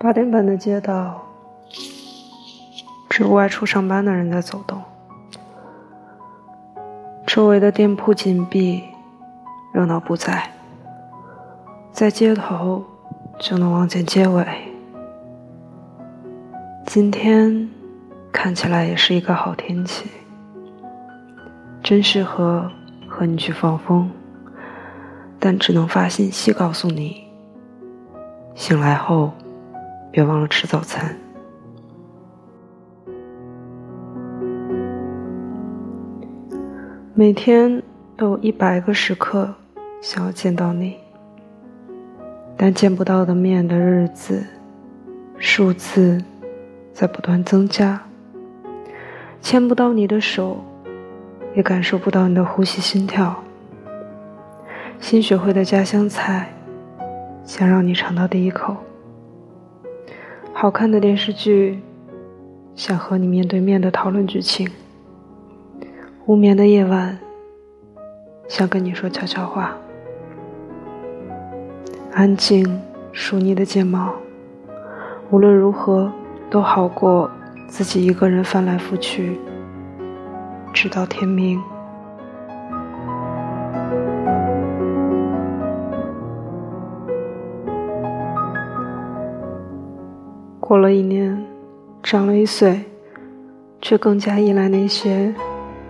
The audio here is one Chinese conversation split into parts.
八点半的街道，只有外出上班的人在走动。周围的店铺紧闭，热闹不在。在街头就能望见街尾。今天看起来也是一个好天气，真适合和你去放风。但只能发信息告诉你，醒来后。别忘了吃早餐。每天都有一百个时刻想要见到你，但见不到的面的日子，数字在不断增加。牵不到你的手，也感受不到你的呼吸心跳。新学会的家乡菜，想让你尝到第一口。好看的电视剧，想和你面对面的讨论剧情。无眠的夜晚，想跟你说悄悄话。安静梳你的睫毛，无论如何都好过自己一个人翻来覆去，直到天明。过了一年，长了一岁，却更加依赖那些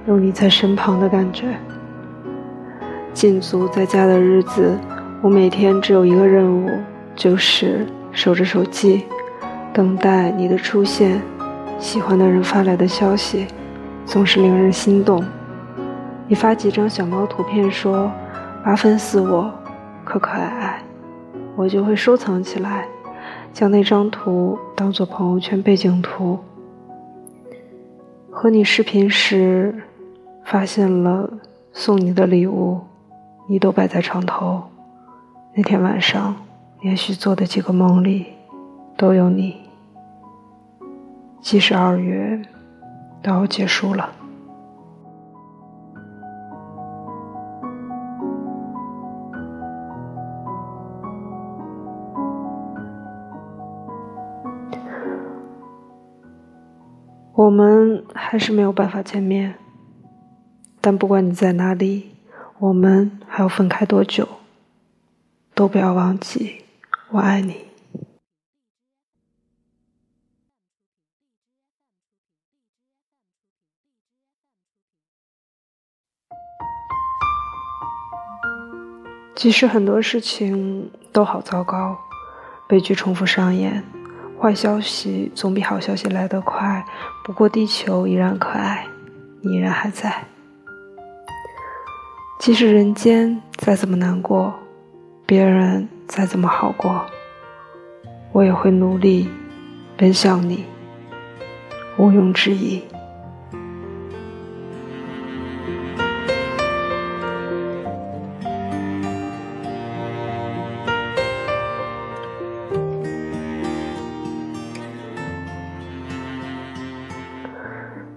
有你在身旁的感觉。禁足在家的日子，我每天只有一个任务，就是守着手机，等待你的出现。喜欢的人发来的消息，总是令人心动。你发几张小猫图片，说八分似我，可可爱爱，我就会收藏起来。将那张图当做朋友圈背景图。和你视频时，发现了送你的礼物，你都摆在床头。那天晚上连续做的几个梦里，都有你。即使二月都要结束了。我们还是没有办法见面，但不管你在哪里，我们还要分开多久，都不要忘记我爱你。即使很多事情都好糟糕，悲剧重复上演。坏消息总比好消息来得快，不过地球依然可爱，你依然还在。即使人间再怎么难过，别人再怎么好过，我也会努力奔向你，毋庸置疑。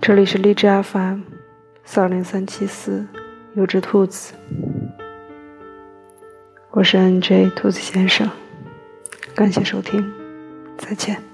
这里是荔枝 FM 四二零三七四，有只兔子，我是 NJ 兔子先生，感谢收听，再见。